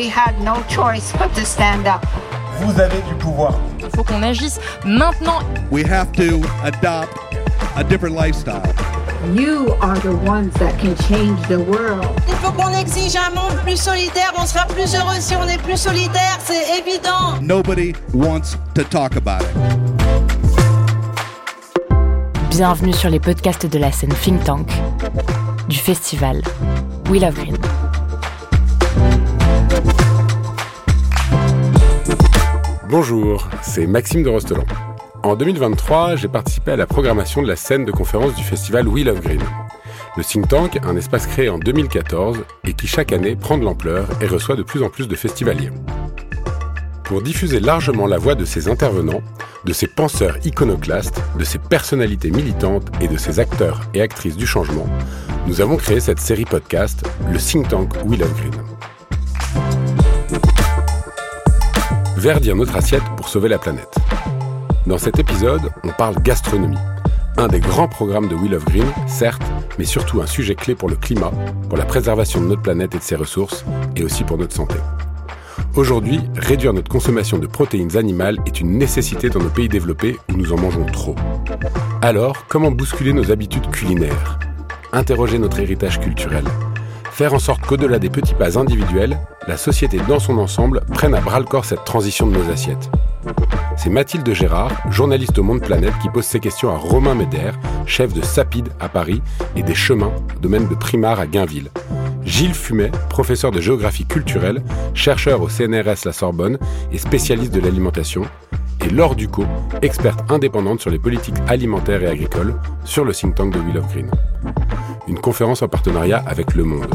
we had no choice but to stand up. Vous avez du pouvoir. Il faut qu'on agisse maintenant. We have to adopt a different lifestyle. You are the ones that can change the world. Il faut qu'on exige un monde plus solidaire. On sera plus heureux si on est plus solidaire, c'est évident. Nobody wants to talk about it. Bienvenue sur les podcasts de la scène Think Tank du festival We Love Green. Bonjour, c'est Maxime de Rostelan. En 2023, j'ai participé à la programmation de la scène de conférence du festival We Love Green. Le think tank, un espace créé en 2014 et qui chaque année prend de l'ampleur et reçoit de plus en plus de festivaliers. Pour diffuser largement la voix de ses intervenants, de ces penseurs iconoclastes, de ces personnalités militantes et de ces acteurs et actrices du changement, nous avons créé cette série podcast, le think tank We Love Green. Verdir notre assiette pour sauver la planète. Dans cet épisode, on parle gastronomie. Un des grands programmes de We Love Green, certes, mais surtout un sujet clé pour le climat, pour la préservation de notre planète et de ses ressources, et aussi pour notre santé. Aujourd'hui, réduire notre consommation de protéines animales est une nécessité dans nos pays développés où nous en mangeons trop. Alors, comment bousculer nos habitudes culinaires? Interroger notre héritage culturel Faire en sorte qu'au-delà des petits pas individuels, la société dans son ensemble prenne à bras-le-corps cette transition de nos assiettes. C'est Mathilde Gérard, journaliste au Monde Planète, qui pose ces questions à Romain Médère, chef de Sapide à Paris et des chemins, domaine de Primard à Gainville. Gilles Fumet, professeur de géographie culturelle, chercheur au CNRS La Sorbonne et spécialiste de l'alimentation, et Laure Ducot, experte indépendante sur les politiques alimentaires et agricoles, sur le think tank de Will of Green. Une conférence en partenariat avec Le Monde.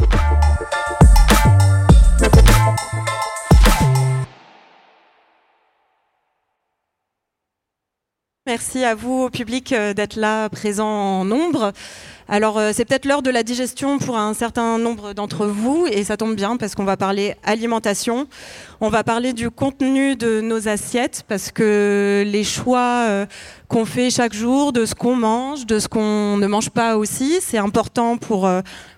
Merci à vous, au public, euh, d'être là, présent en nombre. Alors, euh, c'est peut-être l'heure de la digestion pour un certain nombre d'entre vous, et ça tombe bien parce qu'on va parler alimentation. On va parler du contenu de nos assiettes, parce que les choix euh, qu'on fait chaque jour, de ce qu'on mange, de ce qu'on ne mange pas aussi, c'est important pour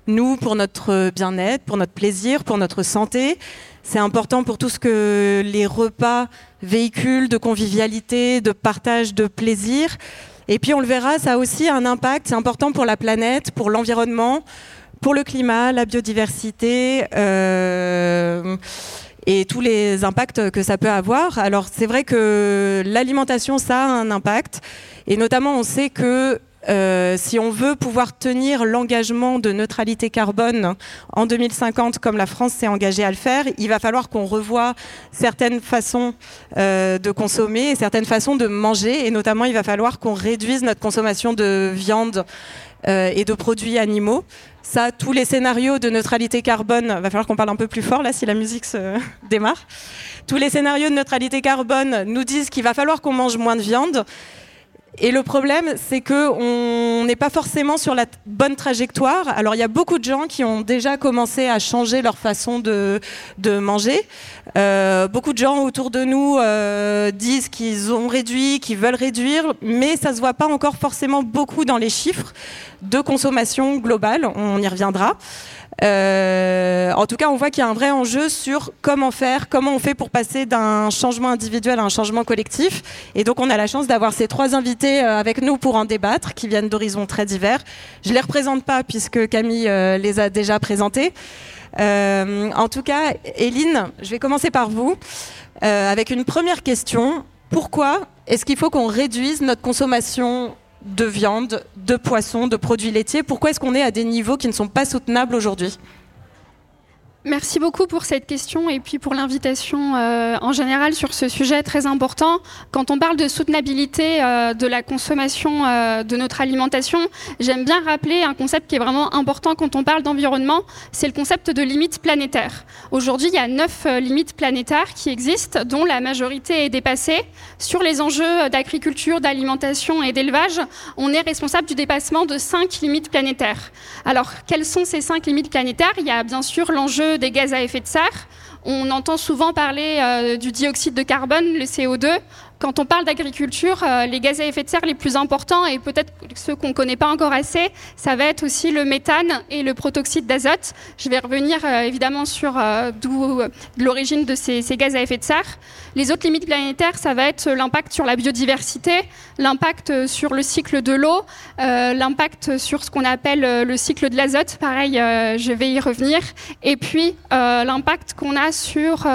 nous, pour notre bien-être, pour notre plaisir, pour notre santé. C'est important pour tout ce que les repas véhiculent de convivialité, de partage, de plaisir. Et puis on le verra, ça a aussi un impact, c'est important pour la planète, pour l'environnement, pour le climat, la biodiversité. Euh, et tous les impacts que ça peut avoir. Alors c'est vrai que l'alimentation, ça a un impact. Et notamment, on sait que euh, si on veut pouvoir tenir l'engagement de neutralité carbone en 2050, comme la France s'est engagée à le faire, il va falloir qu'on revoie certaines façons euh, de consommer et certaines façons de manger. Et notamment, il va falloir qu'on réduise notre consommation de viande euh, et de produits animaux. Ça, tous les scénarios de neutralité carbone, va falloir qu'on parle un peu plus fort là si la musique se démarre. Tous les scénarios de neutralité carbone nous disent qu'il va falloir qu'on mange moins de viande. Et le problème, c'est qu'on n'est pas forcément sur la bonne trajectoire. Alors, il y a beaucoup de gens qui ont déjà commencé à changer leur façon de, manger. Euh, beaucoup de gens autour de nous euh, disent qu'ils ont réduit, qu'ils veulent réduire, mais ça ne se voit pas encore forcément beaucoup dans les chiffres de consommation globale. On y reviendra. Euh, en tout cas, on voit qu'il y a un vrai enjeu sur comment faire, comment on fait pour passer d'un changement individuel à un changement collectif. Et donc, on a la chance d'avoir ces trois invités euh, avec nous pour en débattre, qui viennent d'horizons très divers. Je ne les représente pas puisque Camille euh, les a déjà présentés. en tout cas, Eline, je vais commencer par vous avec une première question. Pourquoi est-ce qu'il faut qu'on réduise notre consommation de viande, de poisson, de produits laitiers. Pourquoi est-ce qu'on est à des niveaux qui ne sont pas soutenables aujourd'hui? Merci beaucoup pour cette question et puis pour l'invitation euh, en général sur ce sujet très important. Quand on parle de soutenabilité euh, de la consommation euh, de notre alimentation, j'aime bien rappeler un concept qui est vraiment important quand on parle d'environnement, c'est le concept de limite planétaire. Aujourd'hui, il y a neuf limites planétaires qui existent, dont la majorité est dépassée. Sur les enjeux d'agriculture, d'alimentation et d'élevage, on est responsable du dépassement de cinq limites planétaires. Alors, quelles sont ces cinq limites planétaires? Il y a bien sûr l'enjeu des gaz à effet de serre. On entend souvent parler euh, du dioxyde de carbone, le CO2. Quand on parle d'agriculture, euh, les gaz à effet de serre les plus importants, et peut-être ceux qu'on ne connaît pas encore assez, ça va être aussi le méthane et le protoxyde d'azote. Je vais revenir euh, évidemment sur euh, l'origine de ces, gaz à effet de serre. Les autres limites planétaires, ça va être l'impact sur la biodiversité, l'impact sur le cycle de l'eau, l'impact sur ce qu'on appelle le cycle de l'azote. Pareil, je vais y revenir. Et puis l'impact qu'on a sur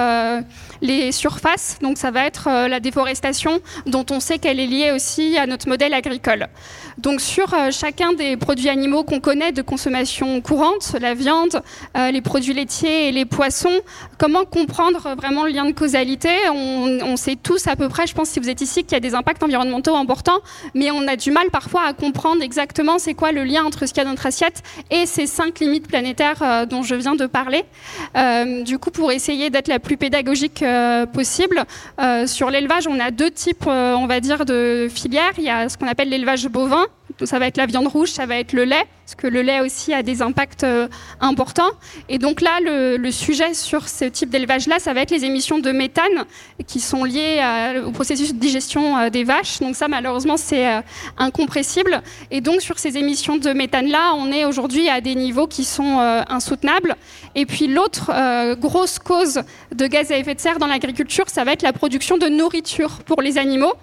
les surfaces. Donc ça va être la déforestation dont on sait qu'elle est liée aussi à notre modèle agricole. Donc sur euh, chacun des produits animaux qu'on connaît de consommation courante, la viande, euh, les produits laitiers et les poissons, comment comprendre vraiment le lien de causalité? On, sait tous à peu près, je pense si vous êtes ici, qu'il y a des impacts environnementaux importants, mais on a du mal parfois à comprendre exactement c'est quoi le lien entre ce qu'il y a dans notre assiette et ces cinq limites planétaires euh, dont je viens de parler. du coup, pour essayer d'être la plus pédagogique possible, sur l'élevage, on a deux types, on va dire, de filières. Il y a ce qu'on appelle l'élevage bovin, ça va être la viande rouge, ça va être le lait, parce que le lait aussi a des impacts euh, importants. Et donc là, le, sujet sur ce type d'élevage-là, ça va être les émissions de méthane qui sont liées au processus de digestion euh, des vaches. Donc ça, malheureusement, c'est euh, incompressible. Et donc sur ces émissions de méthane-là, on est aujourd'hui à des niveaux qui sont insoutenables. Et puis l'autre grosse cause de gaz à effet de serre dans l'agriculture, ça va être la production de nourriture pour les animaux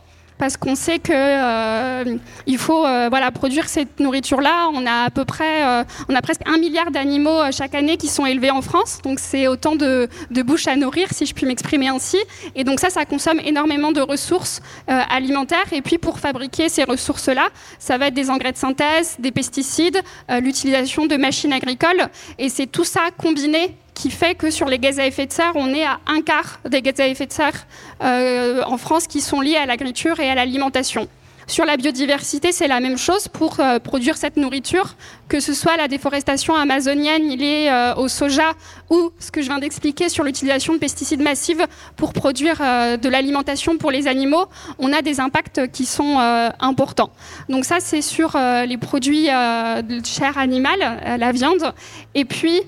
parce qu'on sait qu'il euh, faut euh, produire cette nourriture-là. On a à peu près, euh, on a presque un milliard d'animaux chaque année qui sont élevés en France, donc c'est autant de, bouches à nourrir, si je puis m'exprimer ainsi. Et donc ça, ça consomme énormément de ressources alimentaires. Et puis pour fabriquer ces ressources-là, ça va être des engrais de synthèse, des pesticides, l'utilisation de machines agricoles. Et c'est tout ça combiné qui fait que sur les gaz à effet de serre, on est à un quart des gaz à effet de serre euh, en France qui sont liés à l'agriculture et à l'alimentation. Sur la biodiversité, c'est la même chose pour euh, produire cette nourriture, que ce soit la déforestation amazonienne liée euh, au soja ou ce que je viens d'expliquer sur l'utilisation de pesticides massives pour produire euh, de l'alimentation pour les animaux, on a des impacts qui sont importants. Donc ça, c'est sur les produits de chair animale, la viande. Et puis,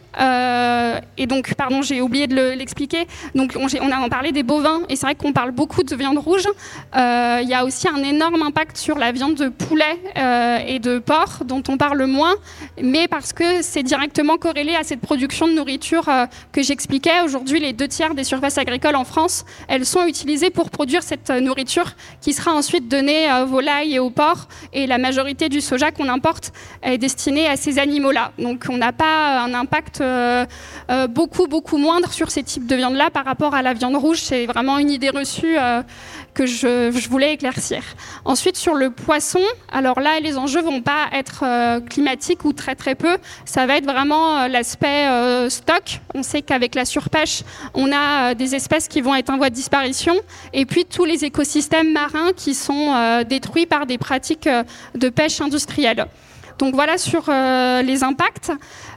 et donc, pardon, j'ai oublié de l'expliquer. donc, on, on, a parlé des bovins, et c'est vrai qu'on parle beaucoup de viande rouge. Il y a aussi un énorme impact sur la viande de poulet euh, et de porc, dont on parle moins, mais parce que c'est directement corrélé à cette production de nourriture euh, que j'expliquais. Aujourd'hui, les deux tiers des surfaces agricoles en France, elles sont utilisées pour produire cette euh, nourriture qui sera ensuite donnée aux volailles et aux porcs. Et la majorité du soja qu'on importe est destinée à ces animaux-là. Donc on n'a pas un impact beaucoup, beaucoup moindre sur ces types de viande-là par rapport à la viande rouge. C'est vraiment une idée reçue que je, voulais éclaircir. Ensuite, sur le poisson, alors là, les enjeux vont pas être euh, climatiques ou très très peu. Ça va être vraiment euh, l'aspect euh, stock. On sait qu'avec la surpêche, on a des espèces qui vont être en voie de disparition. Et puis tous les écosystèmes marins qui sont détruits par des pratiques de pêche industrielle. Donc voilà sur les impacts.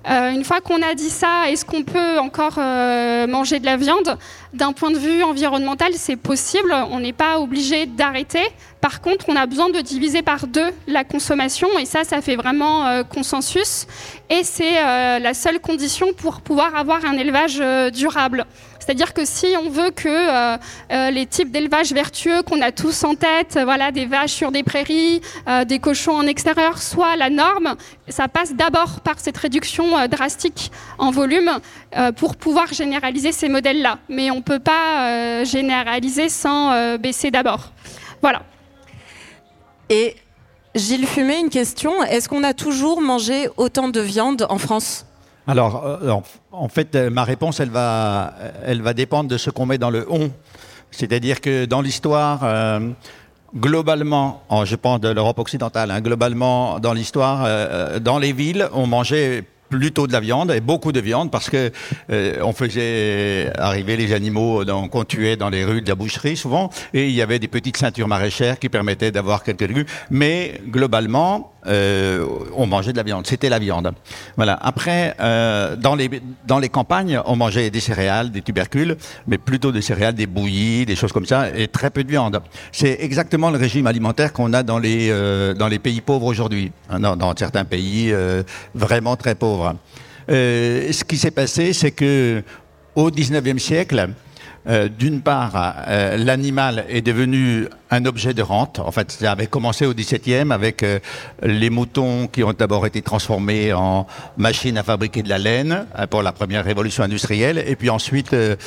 Euh, une fois qu'on a dit ça, est-ce qu'on peut encore euh, manger de la viande? D'un point de vue environnemental, c'est possible. On n'est pas obligé d'arrêter. Par contre, on a besoin de diviser par deux la consommation, et ça, ça fait vraiment euh, consensus. Et c'est la seule condition pour pouvoir avoir un élevage durable. C'est-à-dire que si on veut que euh, euh, les types d'élevage vertueux qu'on a tous en tête, voilà, des vaches sur des prairies, euh, des cochons en extérieur, soient la norme, ça passe d'abord par cette réduction drastique en volume pour pouvoir généraliser ces modèles-là. Mais on ne peut pas généraliser sans baisser d'abord. Voilà. Et Gilles Fumet, une question. Est-ce qu'on a toujours mangé autant de viande en France? Alors, euh, en fait, euh, ma réponse, elle va, elle va dépendre de ce qu'on met dans le on. C'est-à-dire que dans l'histoire, euh, globalement, je pense de l'Europe occidentale, hein, globalement, dans l'histoire, dans les villes, on mangeait plutôt de la viande et beaucoup de viande parce que euh, on faisait arriver les animaux qu'on tuait dans les rues de la boucherie souvent et il y avait des petites ceintures maraîchères qui permettaient d'avoir quelques légumes mais globalement euh, on mangeait de la viande. C'était la viande. Voilà. Après euh, dans les dans les campagnes on mangeait des céréales des tubercules mais plutôt des céréales des bouillies des choses comme ça et très peu de viande. C'est exactement le régime alimentaire qu'on a dans les dans les pays pauvres aujourd'hui hein, dans, certains pays vraiment très pauvres. Euh, ce qui s'est passé, c'est que au 19e siècle, euh, d'une part, euh, l'animal est devenu un objet de rente. En fait, ça avait commencé au XVIIe avec euh, les moutons qui ont d'abord été transformés en machines à fabriquer de la laine pour la première révolution industrielle, et puis ensuite le,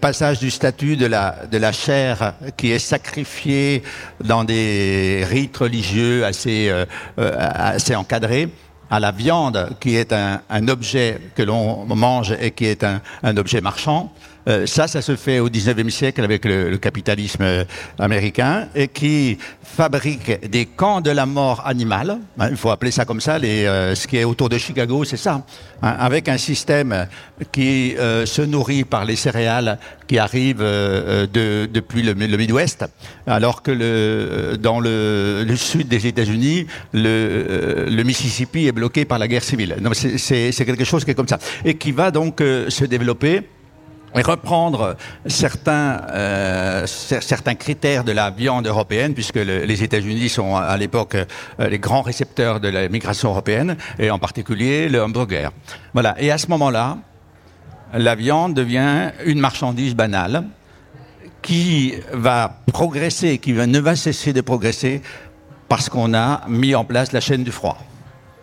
passage du statut de la, chair qui est sacrifiée dans des rites religieux assez encadrés à la viande, qui est un, objet que l'on mange et qui est un objet marchand. Euh, ça, ça se fait au 19e siècle avec le, le, capitalisme américain et qui fabrique des camps de la mort animale. Hein, il faut appeler ça comme ça. Les, euh, ce qui est autour de Chicago, c'est ça. Hein, avec un système qui euh, se nourrit par les céréales qui arrivent euh, de, depuis le, Midwest, alors que le, dans le, le sud des États-Unis, le, Mississippi est bloqué par la guerre civile. C'est quelque chose qui est comme ça et qui va donc se développer et reprendre certains, euh, certains critères de la viande européenne, puisque le, les États-Unis sont à l'époque euh, les grands récepteurs de la migration européenne, et en particulier le hamburger. Voilà. Et à ce moment-là, la viande devient une marchandise banale qui va progresser, qui ne va cesser de progresser parce qu'on a mis en place la chaîne du froid.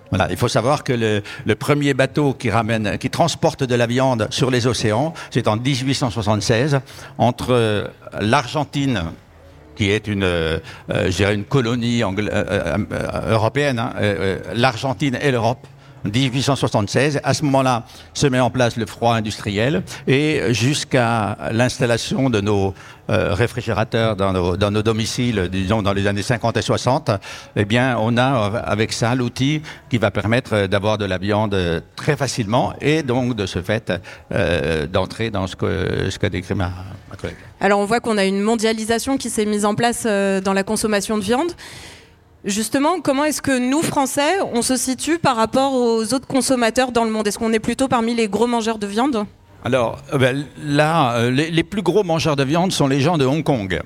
Voilà, il faut savoir que le, premier bateau qui ramène, qui transporte de la viande sur les océans, c'est en 1876 entre l'Argentine qui est une, euh, une colonie euh, euh, européenne, hein, euh, l'Argentine et l'Europe. 1876, à ce moment-là, se met en place le froid industriel et jusqu'à l'installation de nos euh, réfrigérateurs dans nos, domiciles, disons dans les années 50 et 60, eh bien, on a avec ça l'outil qui va permettre d'avoir de la viande très facilement et donc de ce fait euh, d'entrer dans ce que, que décrit ma, collègue. Alors on voit qu'on a une mondialisation qui s'est mise en place euh, dans la consommation de viande. Justement, comment est-ce que nous, Français, on se situe par rapport aux autres consommateurs dans le monde? Est-ce qu'on est plutôt parmi les gros mangeurs de viande? Alors, ben, là, les, les, plus gros mangeurs de viande sont les gens de Hong Kong.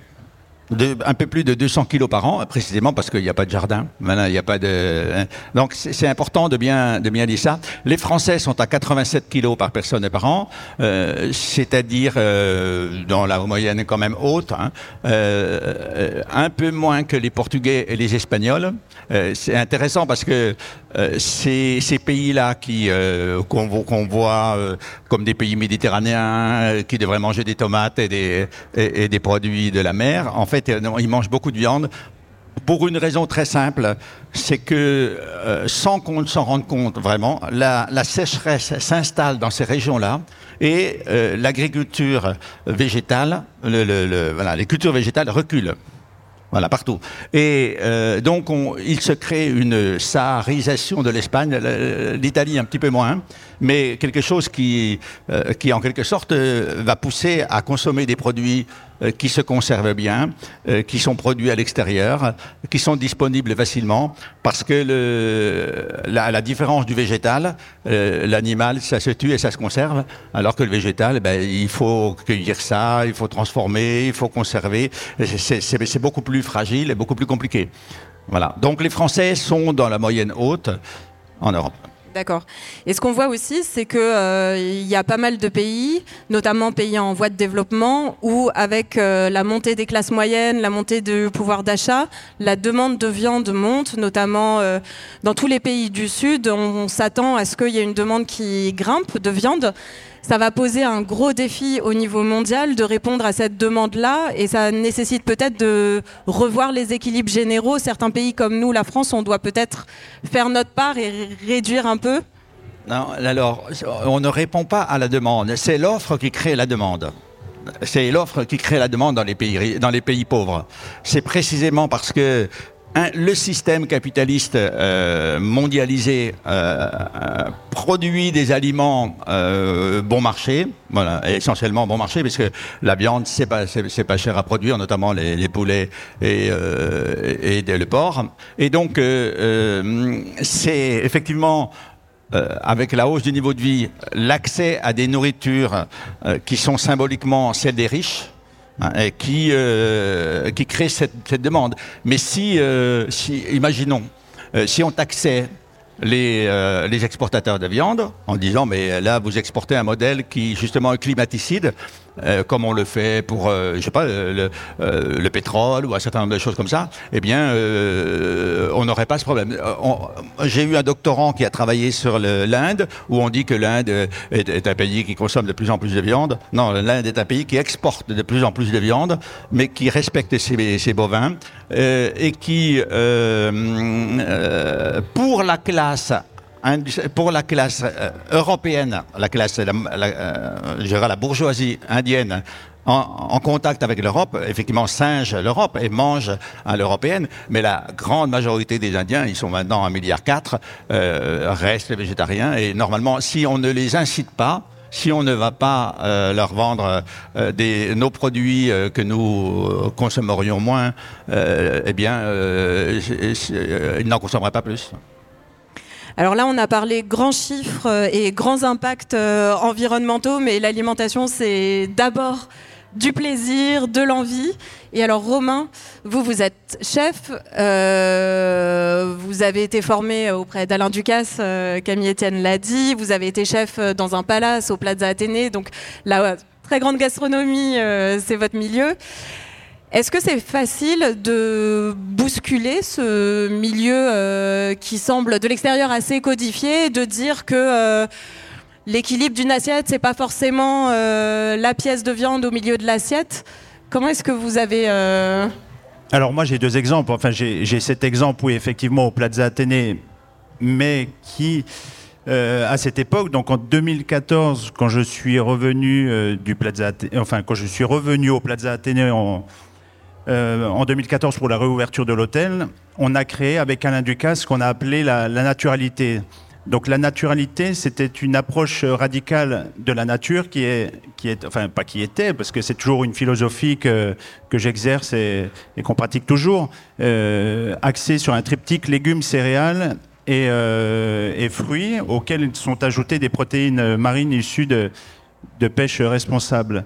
De, un peu plus de 200 kilos par an, précisément parce qu'il n'y a pas de jardin. Maintenant, il n'y a pas de. Donc, c'est important de bien, de bien dire ça. Les Français sont à 87 kilos par personne et par an, euh, c'est-à-dire euh, dans la moyenne quand même haute, hein, euh, un peu moins que les Portugais et les Espagnols. c'est intéressant parce que ces, ces pays-là qui qu'on qu voit comme des pays méditerranéens qui devraient manger des tomates et des, produits de la mer, en fait, ils mangent beaucoup de viande pour une raison très simple, c'est que euh, sans qu'on s'en rende compte vraiment, la, sécheresse s'installe dans ces régions-là et euh, l'agriculture végétale, les cultures végétales reculent. Voilà, partout. Et euh, donc, on, il se crée une saharisation de l'Espagne, l'Italie un petit peu moins, mais quelque chose qui, euh, qui en quelque sorte, euh, va pousser à consommer des produits qui se conservent bien, euh, qui sont produits à l'extérieur, qui sont disponibles facilement, parce que le, la, la différence du végétal, euh, l'animal, ça se tue et ça se conserve, alors que le végétal, ben, il faut cueillir ça, il faut transformer, il faut conserver. C'est beaucoup plus fragile et beaucoup plus compliqué. Voilà. Donc les Français sont dans la moyenne haute en Europe. D'accord. Et ce qu'on voit aussi, c'est qu'il euh, y a pas mal de pays, notamment pays en voie de développement, où avec euh, la montée des classes moyennes, la montée du pouvoir d'achat, la demande de viande monte, notamment euh, dans tous les pays du Sud. On, on s'attend à ce qu'il y ait une demande qui grimpe de viande ça va poser un gros défi au niveau mondial de répondre à cette demande-là et ça nécessite peut-être de revoir les équilibres généraux. Certains pays comme nous, la France, on doit peut-être faire notre part et réduire un peu. Non, alors, on ne répond pas à la demande. C'est l'offre qui crée la demande. C'est l'offre qui crée la demande dans les pays, dans les pays pauvres. C'est précisément parce que un, le système capitaliste euh, mondialisé euh, euh, produit des aliments bon marché, voilà, essentiellement bon marché, parce que la viande c'est pas c'est pas cher à produire, notamment les, poulets et, le porc. Et donc c'est effectivement avec la hausse du niveau de vie, l'accès à des nourritures qui sont symboliquement celles des riches, et qui, euh, qui crée cette, cette, demande. Mais si, euh, si imaginons, euh, si on taxait les, les exportateurs de viande en disant mais là vous exportez un modèle qui justement est climaticide euh, comme on le fait pour, euh, je sais pas, le, euh, le, pétrole ou un certain nombre de choses comme ça, eh bien, euh, on n'aurait pas ce problème. J'ai eu un doctorant qui a travaillé sur l'Inde, où on dit que l'Inde est, est, un pays qui consomme de plus en plus de viande. Non, l'Inde est un pays qui exporte de plus en plus de viande, mais qui respecte ses, ses bovins et qui, pour la classe pour la classe euh, européenne, la classe, la, la, euh, la bourgeoisie indienne, en, contact avec l'Europe, effectivement singe l'Europe et mange à l'européenne, mais la grande majorité des Indiens, ils sont maintenant 1,4 milliard, euh, restent végétariens. Et normalement, si on ne les incite pas, si on ne va pas euh, leur vendre nos produits que nous consommerions moins, eh bien, ils n'en consommeraient pas plus. Alors là, on a parlé grands chiffres et grands impacts environnementaux, mais l'alimentation, c'est d'abord du plaisir, de l'envie. Et alors Romain, vous, vous êtes chef, euh, vous avez été formé auprès d'Alain Ducasse, euh, Camille Etienne l'a dit, vous avez été chef dans un palace au Plaza Athénée, donc la très grande gastronomie, euh, c'est votre milieu. Est-ce que c'est facile de bousculer ce milieu euh, qui semble de l'extérieur assez codifié, de dire que euh, l'équilibre d'une assiette, c'est pas forcément euh, la pièce de viande au milieu de l'assiette? Comment est-ce que vous avez Alors moi j'ai deux exemples. Enfin j'ai cet exemple où effectivement au Plaza Athénée, mais qui à cette époque, donc en 2014, quand je suis revenu du Plaza, enfin quand je suis revenu au Plaza Athénée en, euh, en 2014 pour la réouverture de l'hôtel, on a créé avec Alain Ducasse ce qu'on a appelé la, naturalité. Donc la naturalité, c'était une approche radicale de la nature qui est, qui est, enfin pas qui était, parce que c'est toujours une philosophie que, que j'exerce et, qu'on pratique toujours, euh, axée sur un triptyque légumes, céréales et, euh, et, fruits, auxquels sont ajoutées des protéines marines issues de, de pêche responsable.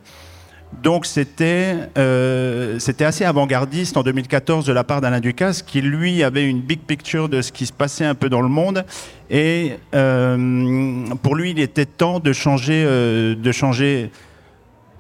Donc c'était euh, assez avant-gardiste en 2014 de la part d'Alain Ducasse qui lui avait une big picture de ce qui se passait un peu dans le monde. Et euh, pour lui il était temps de changer, euh, de changer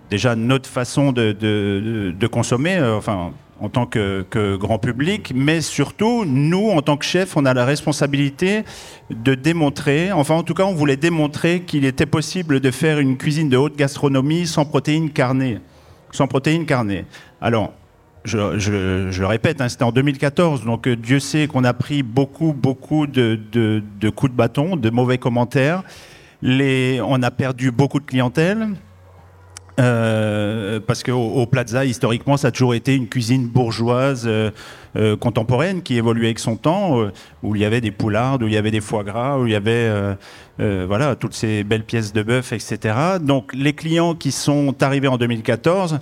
déjà notre façon de, de, de consommer, enfin en tant que, grand public, mais surtout, nous, en tant que chef, on a la responsabilité de démontrer, enfin en tout cas, on voulait démontrer qu'il était possible de faire une cuisine de haute gastronomie sans protéines carnées. Sans protéines carnées. Alors, je, le répète, hein, c'était en 2014, donc euh, Dieu sait qu'on a pris beaucoup, beaucoup de, coups de bâton, de mauvais commentaires. On a perdu beaucoup de clientèle. Euh, parce qu'au au Plaza, historiquement, ça a toujours été une cuisine bourgeoise euh, euh, contemporaine qui évoluait avec son temps, où il y avait des poulardes, où il y avait des foie gras, où il y avait voilà toutes ces belles pièces de bœuf, etc. Donc les clients qui sont arrivés en 2014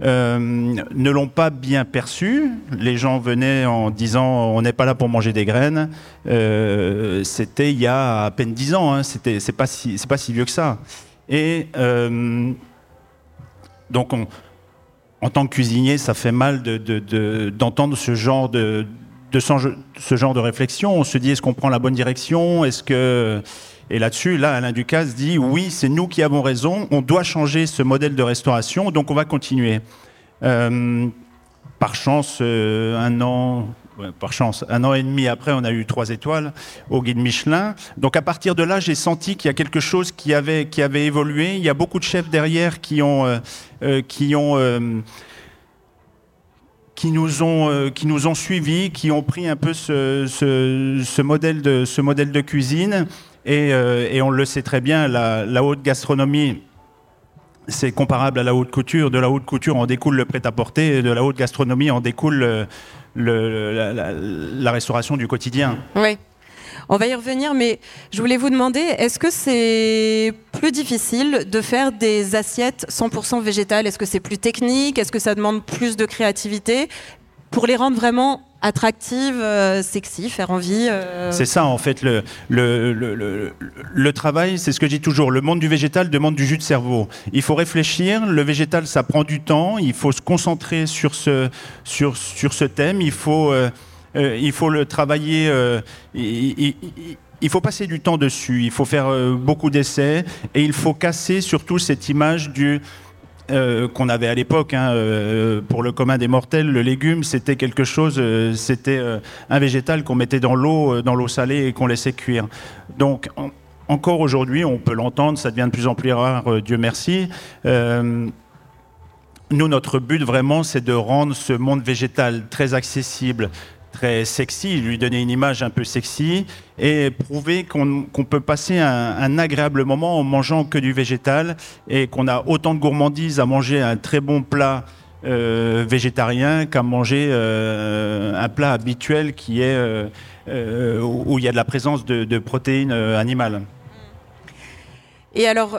ne l'ont pas bien perçu. Les gens venaient en disant on n'est pas là pour manger des graines. C'était il y a à peine dix ans. Hein. C'est pas si pas si vieux que ça. Et donc, on, en tant que cuisinier, ça fait mal d'entendre de, de, ce genre de, réflexion. On se dit, est-ce qu'on prend la bonne direction? Est-ce que et là-dessus, là, Alain Ducasse dit, oui, c'est nous qui avons raison. On doit changer ce modèle de restauration, donc on va continuer. Euh, par chance, euh, un an, par chance. Un an et demi après, on a eu trois étoiles au guide Michelin. Donc à partir de là, j'ai senti qu'il y a quelque chose qui avait, qui avait évolué. Il y a beaucoup de chefs derrière qui ont, euh, euh, qui ont, euh, qui nous ont, qui nous ont suivis, qui ont pris un peu ce, ce, modèle de, ce modèle de cuisine. Et, et on le sait très bien, la haute gastronomie c'est comparable à la haute couture. De la haute couture, en découle le prêt-à-porter. De la haute gastronomie, en découle le, le, la, la, la, restauration du quotidien. Oui. On va y revenir, mais je voulais vous demander, est-ce que c'est plus difficile de faire des assiettes 100% végétales? Est-ce que c'est plus technique? Est-ce que ça demande plus de créativité? Pour les rendre vraiment attractive, euh, sexy, faire envie. Euh... C'est ça en fait le, le, le, le, travail, c'est ce que je dis toujours, le monde du végétal demande du jus de cerveau. Il faut réfléchir, le végétal ça prend du temps, il faut se concentrer sur ce, sur, sur ce thème, il faut... Euh, il faut le travailler. il- faut passer du temps dessus, il faut faire beaucoup d'essais et il faut casser surtout cette image du euh, qu'on avait à l'époque hein, euh, pour le commun des mortels, le légume c'était quelque chose, euh, c'était un végétal qu'on mettait dans l'eau, dans l'eau salée et qu'on laissait cuire. Donc en- encore aujourd'hui, on peut l'entendre, ça devient de plus en plus rare, Dieu merci. Nous, notre but vraiment, c'est de rendre ce monde végétal très accessible, très sexy, lui donner une image un peu sexy et prouver qu'on peut passer un, agréable moment en mangeant que du végétal et qu'on a autant de gourmandise à manger un très bon plat euh, végétarien qu'à manger euh, un plat habituel qui est euh, où il y a de la présence de, de protéines animales. Et alors,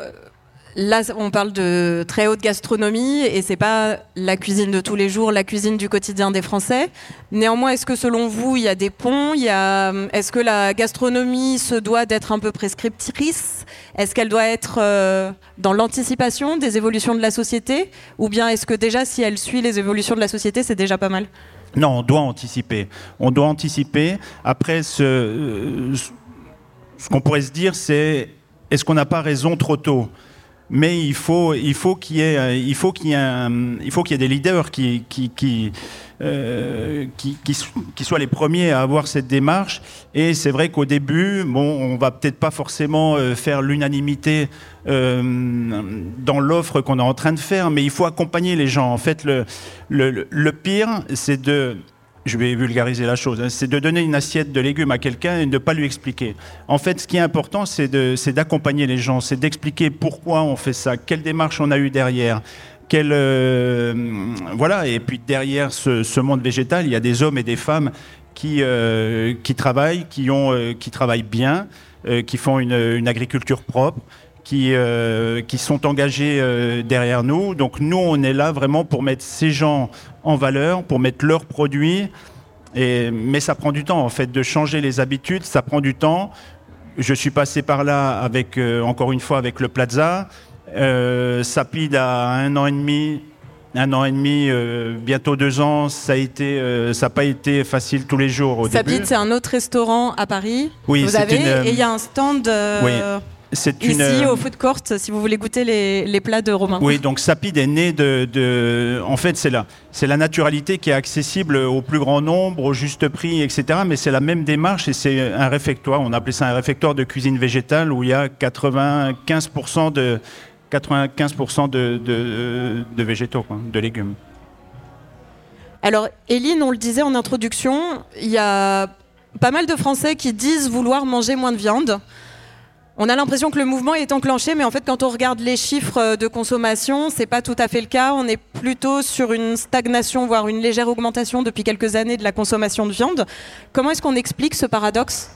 là, on parle de très haute gastronomie et c'est pas la cuisine de tous les jours, la cuisine du quotidien des Français. Néanmoins, est-ce que selon vous, il y a des ponts a, Est-ce que la gastronomie se doit d'être un peu prescriptrice? Est-ce qu'elle doit être euh, dans l'anticipation des évolutions de la société? Ou bien est-ce que déjà, si elle suit les évolutions de la société, c'est déjà pas mal? Non, on doit anticiper. On doit anticiper. Après, ce, euh, ce qu'on pourrait se dire, c'est est-ce qu'on n'a pas raison trop tôt? Mais il faut, il faut qu'il y ait, euh, il faut qu'il y ait, des leaders qui, qui, qui, euh, qui, qui so- qui soient les premiers à avoir cette démarche. Et c'est vrai qu'au début, bon, on va peut-être pas forcément euh, faire l'unanimité dans l'offre qu'on est en train de faire, mais il faut accompagner les gens. En fait, le, le- le pire, c'est de je vais vulgariser la chose, hein, c'est de donner une assiette de légumes à quelqu'un et de ne pas lui expliquer. En fait, ce qui est important, c'est d'accompagner les gens, c'est d'expliquer pourquoi on fait ça, quelle démarche on a eu derrière. Quelle, euh, voilà, et puis derrière ce, ce monde végétal, il y a des hommes et des femmes qui, euh, qui travaillent, qui, ont, euh, qui travaillent bien, qui font une, une agriculture propre, qui, qui sont engagés derrière nous. Donc nous, on est là vraiment pour mettre ces gens en valeur, pour mettre leurs produits. Et, mais ça prend du temps, en fait, de changer les habitudes, ça prend du temps. Je suis passé par là, avec, euh, encore une fois, avec le Plaza. Euh, Sapide a un an et demi, un an et demi, euh, bientôt deux ans. Ça a été, euh, ça n'a pas été facile tous les jours au début. Sapide, c'est un autre restaurant à Paris? Oui, vous avez, une, euh, et il y a un stand euh, Oui, c'est ici une, euh, au food court si vous voulez goûter les, les plats de Romain. Oui, donc Sapide est né de, de- en fait, c'est la, c'est la naturalité qui est accessible au plus grand nombre, au juste prix, etc. Mais c'est la même démarche et c'est un réfectoire. On appelait ça un réfectoire de cuisine végétale où il y a 95% de 95% de, de, de végétaux, quoi, de légumes. Alors, Eline, on le disait en introduction, il y a pas mal de Français qui disent vouloir manger moins de viande. On a l'impression que le mouvement est enclenché, mais en fait, quand on regarde les chiffres de consommation, c'est pas tout à fait le cas. On est plutôt sur une stagnation, voire une légère augmentation depuis quelques années de la consommation de viande. Comment est-ce qu'on explique ce paradoxe?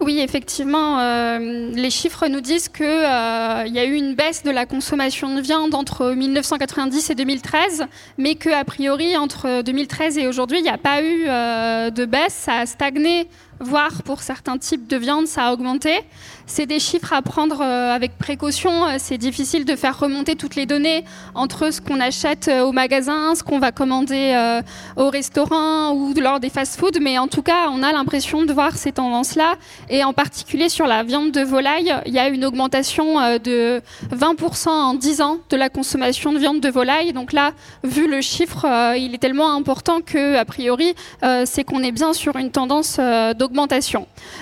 Oui, effectivement, euh, les chiffres nous disent qu'il y a eu une baisse de la consommation de viande entre 1990 et 2013, mais qu'a priori, entre 2013 et aujourd'hui, il n'y a pas eu euh, de baisse, ça a stagné, voire pour certains types de viande, ça a augmenté. C'est des chiffres à prendre euh, avec précaution, Euh, c'est difficile de faire remonter toutes les données entre ce qu'on achète euh, au magasin, ce qu'on va commander au restaurant ou lors des fast-foods, mais en tout cas, on a l'impression de voir ces tendances-là et en particulier sur la viande de volaille, il y a une augmentation de 20% en 10 ans de la consommation de viande de volaille. Donc là, vu le chiffre, il est tellement important que, a priori, c'est qu'on est bien sur une tendance euh,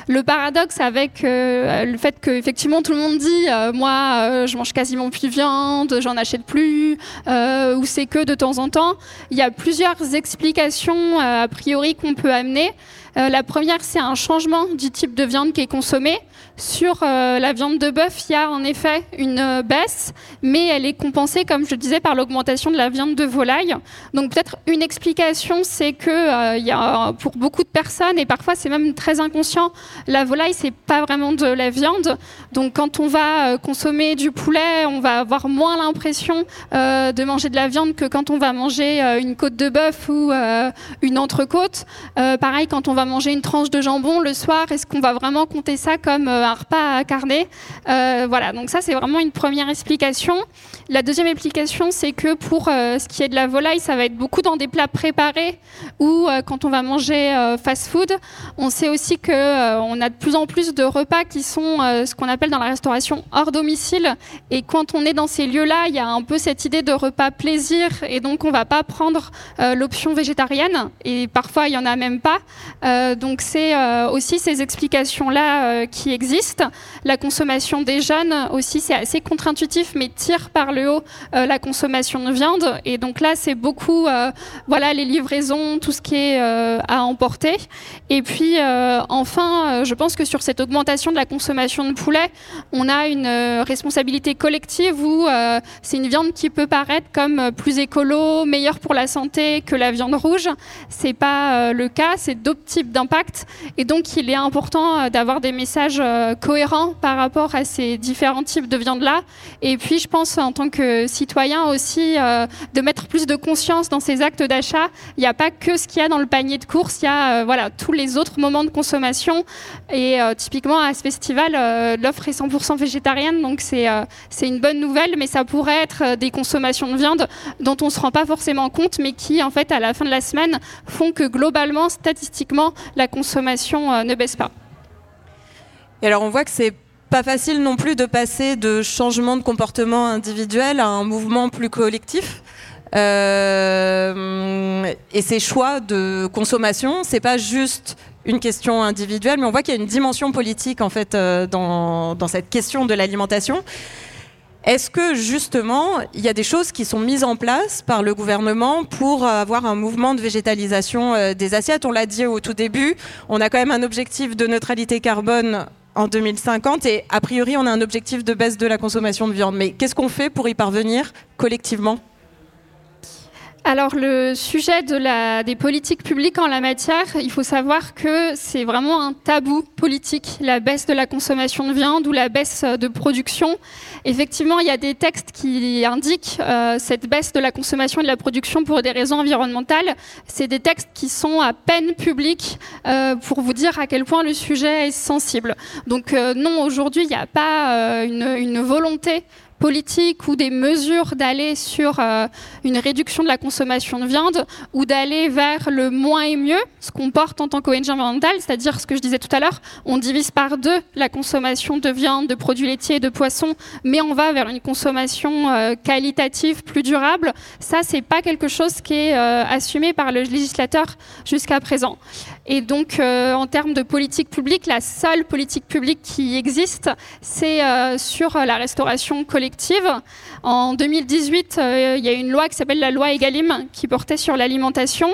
Le paradoxe avec euh, le fait que effectivement tout le monde dit, euh, moi, euh, je mange quasiment plus de viande, j'en achète plus, ou c'est que de temps en temps. Il y a plusieurs explications a priori qu'on peut amener. La première, c'est un changement du type de viande qui est consommé. Sur euh, la viande de bœuf, il y a en effet une euh, baisse, mais elle est compensée, comme je disais, par l'augmentation de la viande de volaille. Donc peut-être une explication, c'est que euh, y a, pour beaucoup de personnes, et parfois c'est même très inconscient, la volaille, c'est pas vraiment de la viande. Donc quand on va consommer du poulet, on va avoir moins l'impression de manger de la viande que quand on va manger une côte de bœuf ou une entrecôte. Pareil, quand on va manger une tranche de jambon le soir, est-ce qu'on va vraiment compter ça comme un repas à carnet Voilà, donc ça c'est vraiment une première explication. La deuxième explication, c'est que pour ce qui est de la volaille, ça va être beaucoup dans des plats préparés ou quand on va manger fast-food. On sait aussi qu'on a de plus en plus de repas qui sont ce qu'on appelle dans la restauration hors domicile. Et quand on est dans ces lieux-là, il y a un peu cette idée de repas plaisir et donc on va pas prendre euh, l'option végétarienne et parfois il y en a même pas. Euh, donc c'est euh, aussi ces explications-là qui existent. La consommation des jeunes aussi c'est assez contre-intuitif mais tire par le haut la consommation de viande et donc là c'est beaucoup voilà les livraisons, tout ce qui est à emporter. Et puis enfin, je pense que sur cette augmentation de la consommation de poulet, on a une responsabilité collective où c'est une viande qui peut paraître comme plus écolo, meilleure pour la santé que la viande rouge. C'est pas euh, le cas, c'est d'autres types d'impact. Et donc, il est important euh, d'avoir des messages euh, cohérents par rapport à ces différents types de viande-là. Et puis, je pense, en tant que citoyen aussi, de mettre plus de conscience dans ces actes d'achat. Il n'y a pas que ce qu'il y a dans le panier de course, il y a voilà, tous les autres moments de consommation. Et typiquement, à ce festival, l'offre est 100% végétarienne, donc c'est c'est une bonne nouvelle, mais ça pourrait être des consommations de viande dont on ne se rend pas forcément compte, mais qui, en fait, à la fin de la semaine, font que globalement, statistiquement, la consommation euh, ne baisse pas. Et alors, on voit que c'est pas facile non plus de passer de changement de comportement individuel à un mouvement plus collectif. Euh, et ces choix de consommation, c'est pas juste une question individuelle, mais on voit qu'il y a une dimension politique en fait euh, dans, cette question de l'alimentation. Est-ce que justement, il y a des choses qui sont mises en place par le gouvernement pour avoir un mouvement de végétalisation euh, des assiettes? On l'a dit au tout début, on a quand même un objectif de neutralité carbone en 2050 et a priori on a un objectif de baisse de la consommation de viande. Mais qu'est-ce qu'on fait pour y parvenir collectivement? Alors le sujet des politiques publiques en la matière, il faut savoir que c'est vraiment un tabou politique, la baisse de la consommation de viande ou la baisse de production. Effectivement, il y a des textes qui indiquent euh, cette baisse de la consommation et de la production pour des raisons environnementales. C'est des textes qui sont à peine publics euh, pour vous dire à quel point le sujet est sensible. Donc euh, non, aujourd'hui, il n'y a pas une volonté politiques ou des mesures d'aller sur euh, une réduction de la consommation de viande ou d'aller vers le moins et mieux, ce qu'on porte en tant qu'ONG environnementale, c'est-à-dire ce que je disais tout à l'heure, on divise par deux la consommation de viande, de produits laitiers et de poissons, mais on va vers une consommation euh, qualitative plus durable. Ça, c'est pas quelque chose qui est euh, assumé par le législateur jusqu'à présent. Et donc, en termes de politique publique, la seule politique publique qui existe, c'est sur la restauration collective en 2018, euh, il y a une loi qui s'appelle la loi Egalim qui portait sur l'alimentation.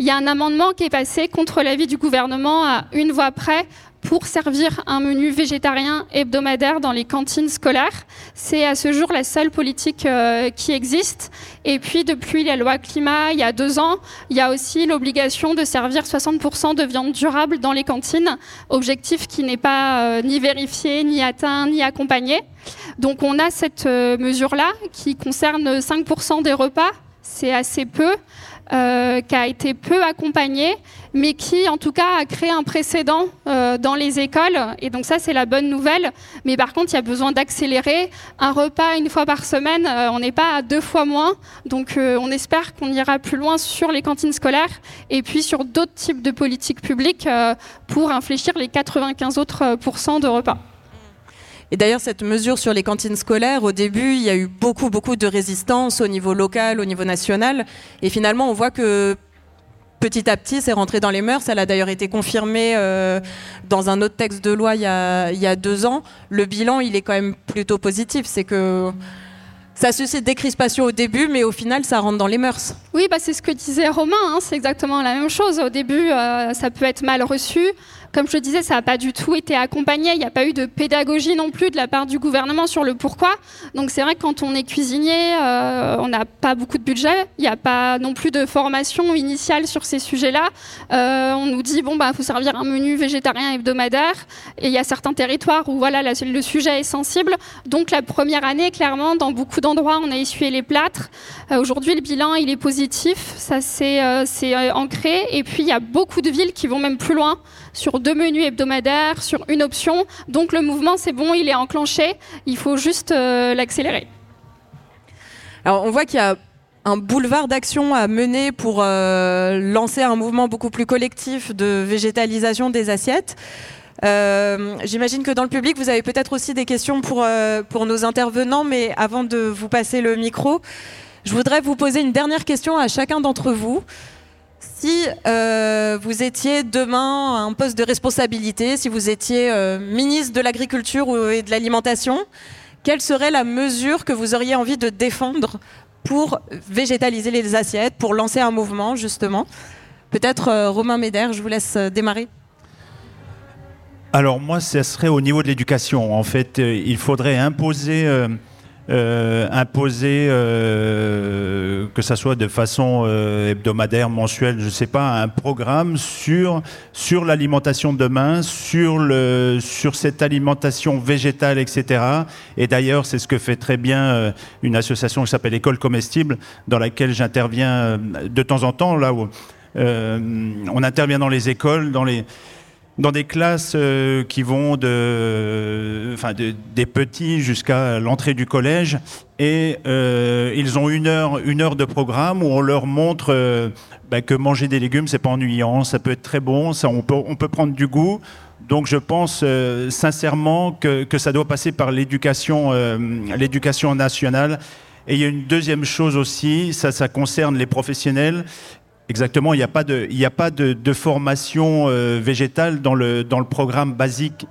Il y a un amendement qui est passé contre l'avis du gouvernement à une voix près pour servir un menu végétarien hebdomadaire dans les cantines scolaires. C'est à ce jour la seule politique euh, qui existe. Et puis depuis la loi climat, il y a deux ans, il y a aussi l'obligation de servir 60% de viande durable dans les cantines, objectif qui n'est pas euh, ni vérifié, ni atteint, ni accompagné. Donc on a cette euh, mesure-là qui concerne 5% des repas, c'est assez peu. Qui a été peu accompagné, mais qui en tout cas a créé un précédent euh, dans les écoles. Et donc ça, c'est la bonne nouvelle. Mais par contre, il y a besoin d'accélérer. Un repas une fois par semaine, euh, on n'est pas à deux fois moins. Donc on espère qu'on ira plus loin sur les cantines scolaires et puis sur d'autres types de politiques publiques pour infléchir les 95 autres pourcents de repas. Et d'ailleurs, cette mesure sur les cantines scolaires, au début, il y a eu beaucoup, beaucoup de résistance au niveau local, au niveau national. Et finalement, on voit que petit à petit, c'est rentré dans les mœurs. Elle a d'ailleurs été confirmée euh, dans un autre texte de loi il y, a, deux ans. Le bilan, il est quand même plutôt positif. C'est que ça suscite des crispations au début, mais au final, ça rentre dans les mœurs. Oui, bah, c'est ce que disait Romain. Hein. c'est exactement la même chose. Au début, euh, ça peut être mal reçu. Comme je le disais, ça n'a pas du tout été accompagné. Il n'y a pas eu de pédagogie non plus de la part du gouvernement sur le pourquoi. Donc c'est vrai que quand on est cuisinier, euh, on n'a pas beaucoup de budget. Il n'y a pas non plus de formation initiale sur ces sujets-là. Euh, on nous dit bon bah faut servir un menu végétarien hebdomadaire. Et il y a certains territoires où voilà le sujet est sensible. Donc la première année, clairement, dans beaucoup d'endroits endroits, on a essuyé les plâtres. Euh, aujourd'hui, le bilan, il est positif, ça c'est ancré. Et puis, il y a beaucoup de villes qui vont même plus loin, sur deux menus hebdomadaires, sur une option. Donc, le mouvement, c'est bon, il est enclenché. Il faut juste l'accélérer. Alors, on voit qu'il y a un boulevard d'action à mener pour lancer un mouvement beaucoup plus collectif de végétalisation des assiettes. Euh, j'imagine que dans le public, vous avez peut-être aussi des questions pour, euh, pour nos intervenants, mais avant de vous passer le micro, je voudrais vous poser une dernière question à chacun d'entre vous. Si euh, vous étiez demain à un poste de responsabilité, si vous étiez ministre de l'Agriculture et de l'Alimentation, quelle serait la mesure que vous auriez envie de défendre pour végétaliser les assiettes, pour lancer un mouvement, justement? Peut-être Romain Médère, je vous laisse démarrer. Alors moi, ce serait au niveau de l'éducation. En fait, euh, il faudrait imposer, euh, euh, imposer que ça soit de façon hebdomadaire, mensuelle, je ne sais pas, un programme sur, sur l'alimentation de demain, sur, le, sur cette alimentation végétale, etc. Et d'ailleurs, c'est ce que fait très bien une association qui s'appelle École Comestible, dans laquelle j'interviens de temps en temps, là où on intervient dans les écoles, dans les dans des classes euh, qui vont de, enfin des petits jusqu'à l'entrée du collège et euh, ils ont une heure, une heure de programme où on leur montre euh, bah, que manger des légumes c'est pas ennuyant, ça peut être très bon, ça, on, peut, on peut prendre du goût. Donc je pense sincèrement que, que, ça doit passer par l'éducation, l'éducation nationale. Et il y a une deuxième chose aussi, ça, ça concerne les professionnels. Exactement, il n'y a pas de, formation euh, végétale dans le, programme basique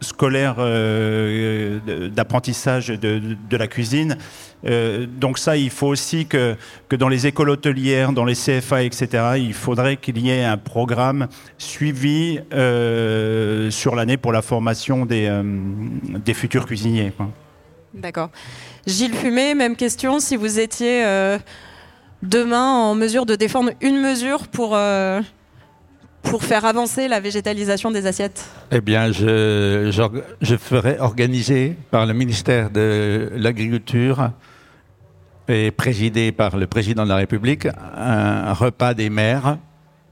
scolaire euh, d'apprentissage de, la cuisine. Euh, donc ça, il faut aussi que, dans les écoles hôtelières, dans les CFA, etc., il faudrait qu'il y ait un programme suivi sur l'année pour la formation des, des futurs cuisiniers. D'accord. Gilles Fumet, même question, si vous étiez demain en mesure de défendre une mesure pour, euh, faire avancer la végétalisation des assiettes? Eh bien, je, je, ferai organiser par le ministère de l'Agriculture et présidé par le président de la République un repas des maires,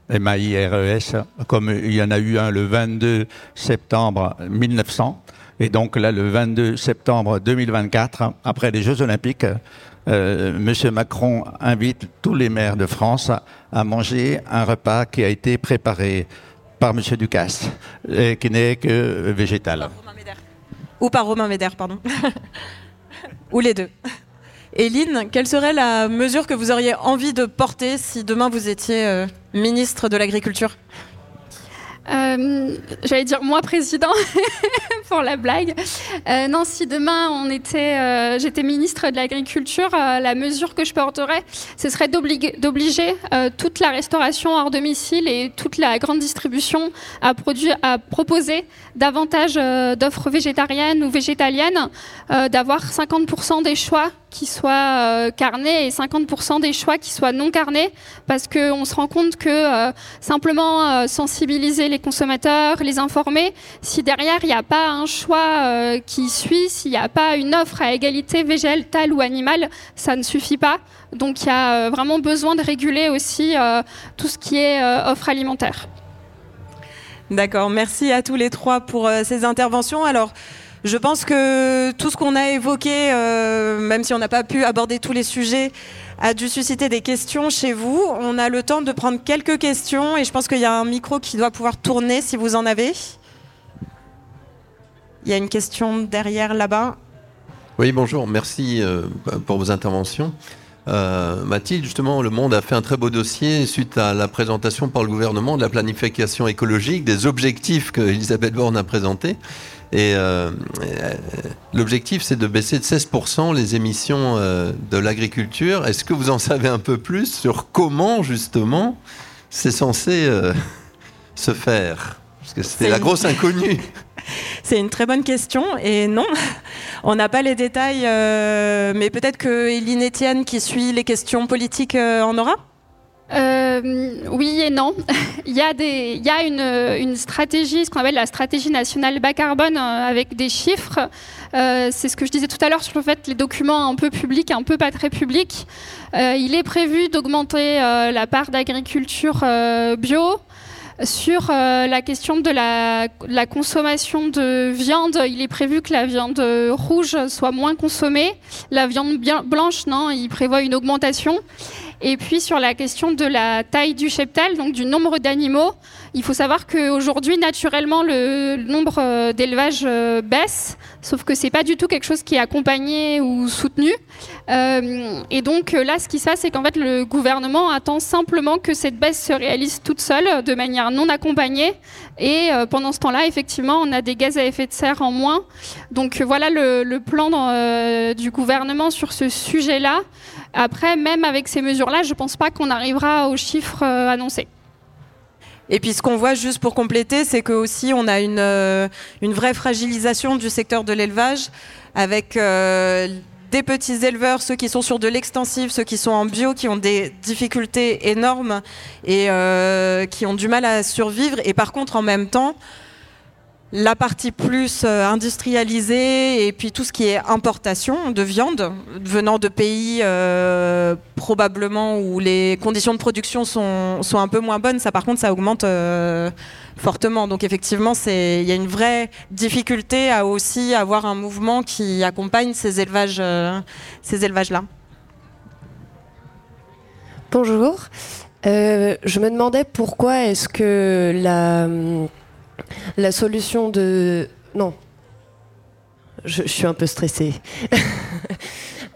M-A-I-R-E-S, comme il y en a eu un le 22 septembre 1900. Et donc là, le 22 septembre 2024, après les Jeux Olympiques, euh, Monsieur Macron invite tous les maires de France à, manger un repas qui a été préparé par Monsieur Ducasse qui n'est que végétal. Ou par Romain Médère, pardon. Ou les deux. Éline, quelle serait la mesure que vous auriez envie de porter si demain vous étiez euh, ministre de l'Agriculture? Euh, j'allais dire moi président pour la blague. Euh, non, si demain on était, euh, j'étais ministre de l'Agriculture, la mesure que je porterais, ce serait d'obliger toute la restauration hors domicile et toute la grande distribution à, à proposer davantage d'offres végétariennes ou végétaliennes, d'avoir 50% des choix qui soient carnés et 50% des choix qui soient non carnés, parce qu'on se rend compte que simplement sensibiliser les consommateurs, les informer. Si derrière, il n'y a pas un choix euh, qui suit, s'il n'y a pas une offre à égalité végétale ou animale, ça ne suffit pas. Donc il y a euh, vraiment besoin de réguler aussi euh, tout ce qui est offre alimentaire. D'accord, merci à tous les trois pour ces interventions. Alors, je pense que tout ce qu'on a évoqué, même si on n'a pas pu aborder tous les sujets, a dû susciter des questions chez vous. On a le temps de prendre quelques questions et je pense qu'il y a un micro qui doit pouvoir tourner si vous en avez. Il y a une question derrière là-bas. Oui, bonjour, merci euh, pour vos interventions. Euh, Mathilde, justement, le Monde a fait un très beau dossier suite à la présentation par le gouvernement de la planification écologique, des objectifs que Elisabeth Borne a présentés. Et euh, euh, l'objectif, c'est de baisser de 16% les émissions euh, de l'agriculture. Est-ce que vous en savez un peu plus sur comment, justement, c'est censé se faire? Parce que c'était la grosse inconnue. C'est une très bonne question et non, on n'a pas les détails, mais peut-être que Eline Etienne, qui suit les questions politiques, en aura euh, oui et non. il y a, une, stratégie, ce qu'on appelle la stratégie nationale bas carbone, euh, avec des chiffres. Euh, c'est ce que je disais tout à l'heure sur le fait les documents un peu publics, un peu pas très publics. Il est prévu d'augmenter la part d'agriculture bio. Sur la question de la, consommation de viande, il est prévu que la viande rouge soit moins consommée. La viande blanche, non, il prévoit une augmentation. Et puis sur la question de la taille du cheptel, donc du nombre d'animaux, il faut savoir qu'aujourd'hui, naturellement, le nombre euh, d'élevages euh, baisse, sauf que c'est pas du tout quelque chose qui est accompagné ou soutenu. Euh, et donc là, ce qui se passe, c'est qu'en fait, le gouvernement attend simplement que cette baisse se réalise toute seule, de manière non accompagnée. Et pendant ce temps-là, effectivement, on a des gaz à effet de serre en moins. Donc voilà le, plan du gouvernement sur ce sujet-là. Après, même avec ces mesures-là, je ne pense pas qu'on arrivera aux chiffres euh, annoncés. Et puis ce qu'on voit juste pour compléter, c'est que aussi on a une, euh, vraie fragilisation du secteur de l'élevage avec euh, des petits éleveurs, ceux qui sont sur de l'extensif, ceux qui sont en bio, qui ont des difficultés énormes et qui ont du mal à survivre. Et par contre, en même temps, la partie plus euh, industrialisée et puis tout ce qui est importation de viande venant de pays euh, probablement où les conditions de production sont, un peu moins bonnes, ça par contre ça augmente euh, fortement. Donc effectivement il y a une vraie difficulté à aussi avoir un mouvement qui accompagne ces élevages, ces élevages-là. Bonjour. je me demandais pourquoi est-ce que la la solution de... Non. Je, suis un peu stressée.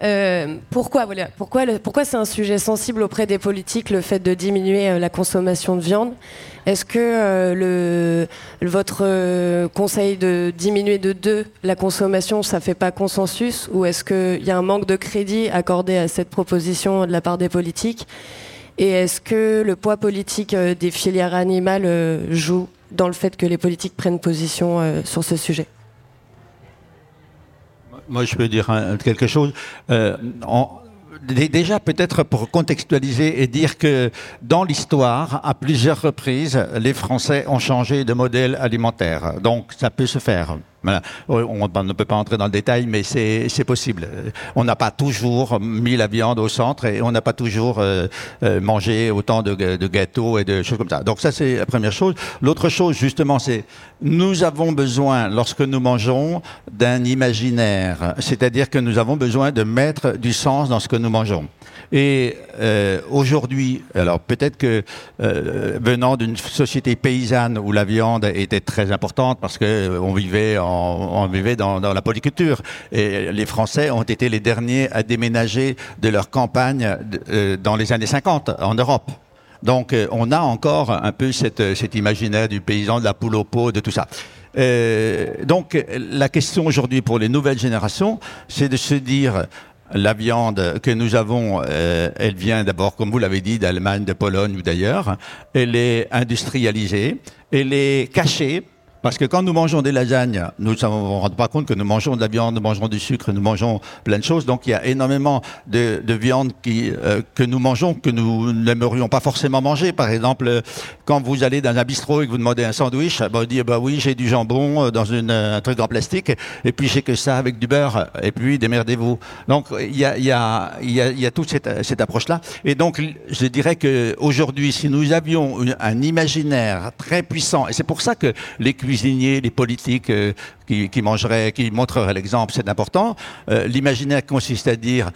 Euh, pourquoi voilà, pourquoi, pourquoi c'est un sujet sensible auprès des politiques, le fait de diminuer euh, la consommation de viande? Est-ce que euh, votre conseil de diminuer de deux la consommation, ça fait pas consensus? Ou est-ce qu'il y a un manque de crédit accordé à cette proposition de la part des politiques? Et est-ce que le poids politique des filières animales joue dans le fait que les politiques prennent position euh, sur ce sujet Moi, je peux dire quelque chose. Euh, déjà, peut-être pour contextualiser et dire que dans l'histoire, à plusieurs reprises, les Français ont changé de modèle alimentaire. Donc, ça peut se faire. On, ne peut pas entrer dans le détail, mais c'est possible. On n'a pas toujours mis la viande au centre et on n'a pas toujours euh, euh, mangé autant de, gâteaux et de choses comme ça. Donc ça, c'est la première chose. L'autre chose, justement, c'est nous avons besoin, lorsque nous mangeons, d'un imaginaire. C'est-à-dire que nous avons besoin de mettre du sens dans ce que nous mangeons. Et euh, aujourd'hui, alors peut-être que venant d'une société paysanne où la viande était très importante parce que on vivait, on vivait dans, la polyculture et les Français ont été les derniers à déménager de leur campagne dans les années 50 en Europe. Donc on a encore un peu cette, cet imaginaire du paysan, de la poule au pot, de tout ça. Euh, donc la question aujourd'hui pour les nouvelles générations, c'est de se dire la viande que nous avons, euh, elle vient d'abord, comme vous l'avez dit, d'Allemagne, de Pologne ou d'ailleurs. Elle est industrialisée, elle est cachée parce que quand nous mangeons des lasagnes, nous ne nous rendons pas compte que nous mangeons de la viande, nous mangeons du sucre, nous mangeons plein de choses. Donc il y a énormément de, de viande qui, euh, que nous mangeons que nous n'aimerions pas forcément manger. Par exemple, quand vous allez dans un bistrot et que vous demandez un sandwich, bah, vous dites bah oui j'ai du jambon euh, dans une, un truc en plastique et puis j'ai que ça avec du beurre et puis démerdez-vous. Donc il y a, y a, y y a toute cette, cette approche-là. Et donc je dirais que aujourd'hui, si nous avions un imaginaire très puissant, et c'est pour ça que les cuisines les politiques euh, qui, mangeraient, qui montreraient l'exemple, c'est important. Euh, l'imaginaire consiste à dire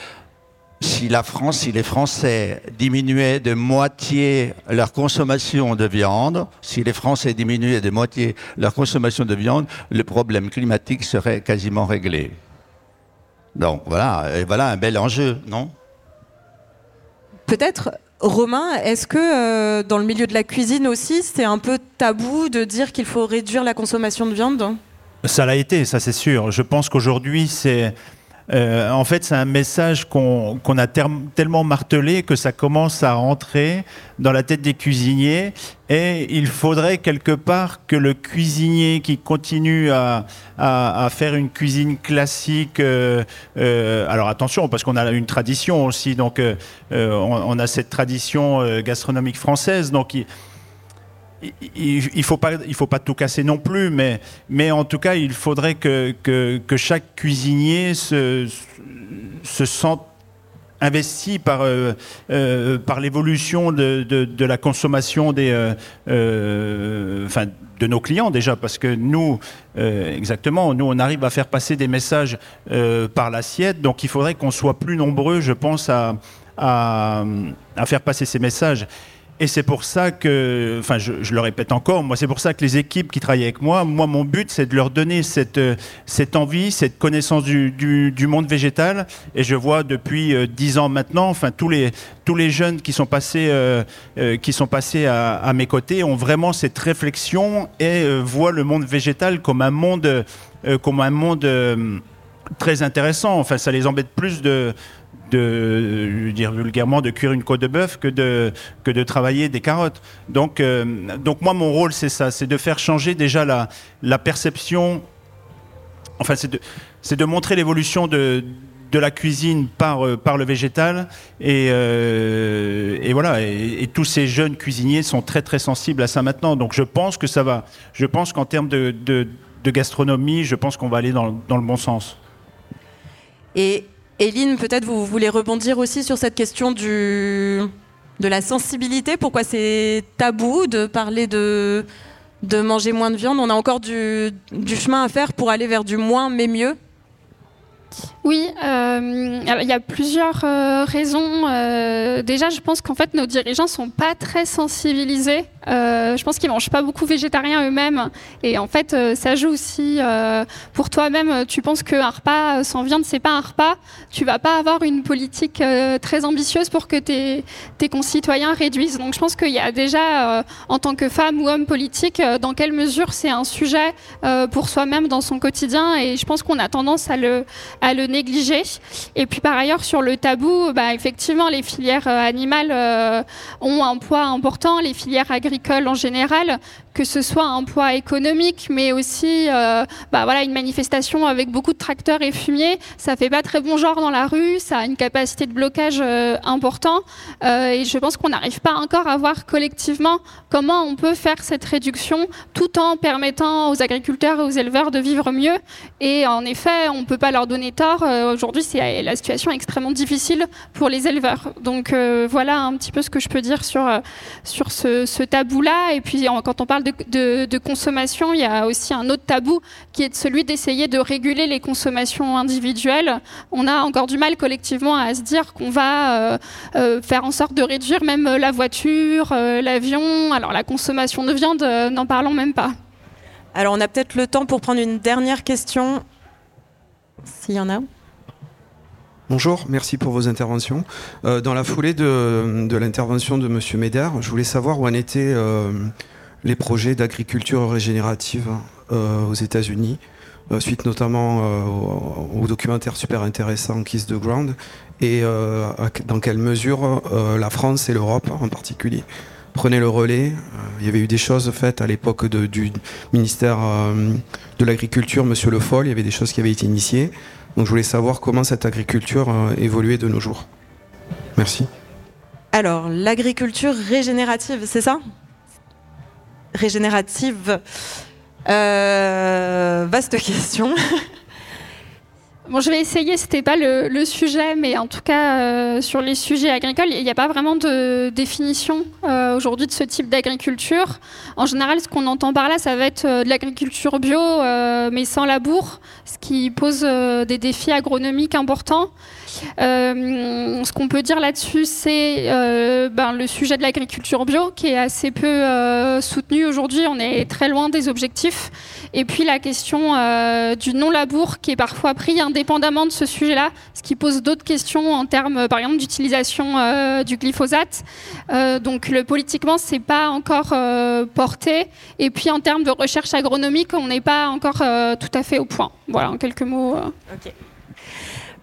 si la France, si les Français diminuaient de moitié leur consommation de viande, si les Français diminuaient de moitié leur consommation de viande, le problème climatique serait quasiment réglé. Donc voilà, voilà un bel enjeu, non? Peut-être Romain, est-ce que euh, dans le milieu de la cuisine aussi, c'est un peu tabou de dire qu'il faut réduire la consommation de viande? Ça l'a été, ça c'est sûr. Je pense qu'aujourd'hui, c'est Euh, en fait, c'est un message qu'on a tellement martelé que ça commence à rentrer dans la tête des cuisiniers. Et il faudrait quelque part que le cuisinier qui continue à, faire une cuisine classique, euh, euh, alors attention, parce qu'on a une tradition aussi, donc on, a cette tradition gastronomique française, donc il ne faut, pas, il faut pas tout casser non plus, mais, mais en tout cas, il faudrait que, que, chaque cuisinier se, se sente investi par, euh, euh, par l'évolution de, de, la consommation des, euh, enfin, de nos clients déjà, parce que nous, exactement, nous, on arrive à faire passer des messages par l'assiette, donc il faudrait qu'on soit plus nombreux, je pense, à, à faire passer ces messages. Et c'est pour ça que, enfin, je, le répète encore, moi, c'est pour ça que les équipes qui travaillent avec moi, moi, mon but, c'est de leur donner cette, euh, cette envie, cette connaissance du, du, monde végétal. Et je vois depuis euh, dix ans maintenant, enfin, tous les, tous les jeunes qui sont passés, euh, qui sont passés à, mes côtés ont vraiment cette réflexion et voient le monde végétal comme un monde, comme un monde très intéressant. Enfin, ça les embête plus de de dire vulgairement de cuire une côte de bœuf que de que de travailler des carottes. Donc euh, donc moi mon rôle c'est ça, c'est de faire changer déjà la la perception. Enfin c'est de c'est de montrer l'évolution de de la cuisine par, euh, par le végétal. Et, euh, et voilà, et, tous ces jeunes cuisiniers sont très très sensibles à ça maintenant. Donc je pense que ça va. Je pense qu'en termes de, de, gastronomie, je pense qu'on va aller dans, dans le bon sens. Et Eline, peut-être vous voulez rebondir aussi sur cette question de la sensibilité. Pourquoi c'est tabou de parler de, de manger moins de viande? On a encore du, du chemin à faire pour aller vers du moins mais mieux oui, euh, il y a plusieurs euh, raisons. Euh, déjà, je pense qu'en fait, nos dirigeants sont pas très sensibilisés. je pense qu'ils mangent pas beaucoup végétarien eux-mêmes. Et en fait, ça joue aussi pour toi-même. Tu penses qu'un repas sans viande, c'est pas un repas? Tu vas pas avoir une politique très ambitieuse pour que tes, concitoyens réduisent. Donc, je pense qu'il y a déjà, en tant que femme ou homme politique, dans quelle mesure c'est un sujet pour soi-même dans son quotidien. Et je pense qu'on a tendance à le, à le négliger. Et puis par ailleurs, sur le tabou, bah, effectivement, les filières euh, animales euh, ont un poids important, les filières agricoles en général que ce soit un poids économique, mais aussi euh, bah voilà, une manifestation avec beaucoup de tracteurs et fumier, ça fait pas très bon genre dans la rue, ça a une capacité de blocage euh, important, euh, et je pense qu'on n'arrive pas encore à voir collectivement comment on peut faire cette réduction tout en permettant aux agriculteurs et aux éleveurs de vivre mieux. Et en effet, on ne peut pas leur donner tort. Aujourd'hui, c'est la situation extrêmement difficile pour les éleveurs. Donc voilà un petit peu ce que je peux dire sur, sur ce, ce tabou-là. Et puis quand on parle de de, consommation, il y a aussi un autre tabou qui est celui d'essayer de réguler les consommations individuelles. On a encore du mal collectivement à se dire qu'on va euh, euh, faire en sorte de réduire même la voiture, euh, l'avion. Alors la consommation de viande, n'en parlons même pas. Alors on a peut-être le temps pour prendre une dernière question, s'il y en a. Bonjour, merci pour vos interventions. dans la foulée de, l'intervention de M. Médard, je voulais savoir où en était les projets d'agriculture régénérative euh, aux États-Unis, euh, suite notamment euh, au, documentaire super intéressant Kiss the Ground, et dans quelle mesure la France et l'Europe en particulier prenaient le relais. il y avait eu des choses faites à l'époque du ministère de l'Agriculture, Monsieur Le Foll, il y avait des choses qui avaient été initiées. Donc je voulais savoir comment cette agriculture évoluait de nos jours. Merci. Alors, l'agriculture régénérative, c'est ça? Régénérative euh, Vaste question. Bon, je vais essayer, c'était pas le, sujet, mais en tout cas, euh, sur les sujets agricoles, il n'y a pas vraiment de définition euh, aujourd'hui de ce type d'agriculture. En général, ce qu'on entend par là, ça va être de l'agriculture bio, mais sans labour, ce qui pose des défis agronomiques importants. Euh, ce qu'on peut dire là-dessus, c'est euh, ben, le sujet de l'agriculture bio qui est assez peu euh, soutenu aujourd'hui. On est très loin des objectifs. Et puis la question du non-labour qui est parfois pris indépendamment de ce sujet-là, ce qui pose d'autres questions en termes, par exemple, d'utilisation du glyphosate. donc le, politiquement, c'est pas encore porté. Et puis en termes de recherche agronomique, on n'est pas encore tout à fait au point. Voilà, en quelques mots.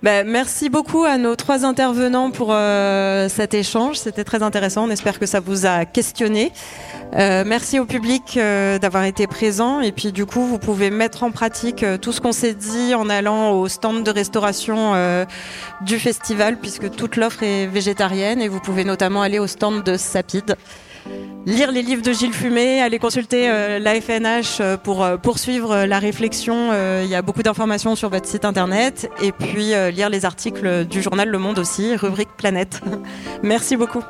Bah, merci beaucoup à nos trois intervenants pour euh, cet échange. C'était très intéressant. On espère que ça vous a questionné. Euh, merci au public euh, d'avoir été présent. Et puis du coup, vous pouvez mettre en pratique tout ce qu'on s'est dit en allant au stand de restauration du festival, puisque toute l'offre est végétarienne. Et vous pouvez notamment aller au stand de Sapide. Lire les livres de Gilles Fumé, aller consulter euh, la FNH euh, pour euh, poursuivre euh, la réflexion. Il y a beaucoup d'informations sur votre site internet. Et puis lire les articles du journal Le Monde aussi, rubrique Planète. Merci beaucoup.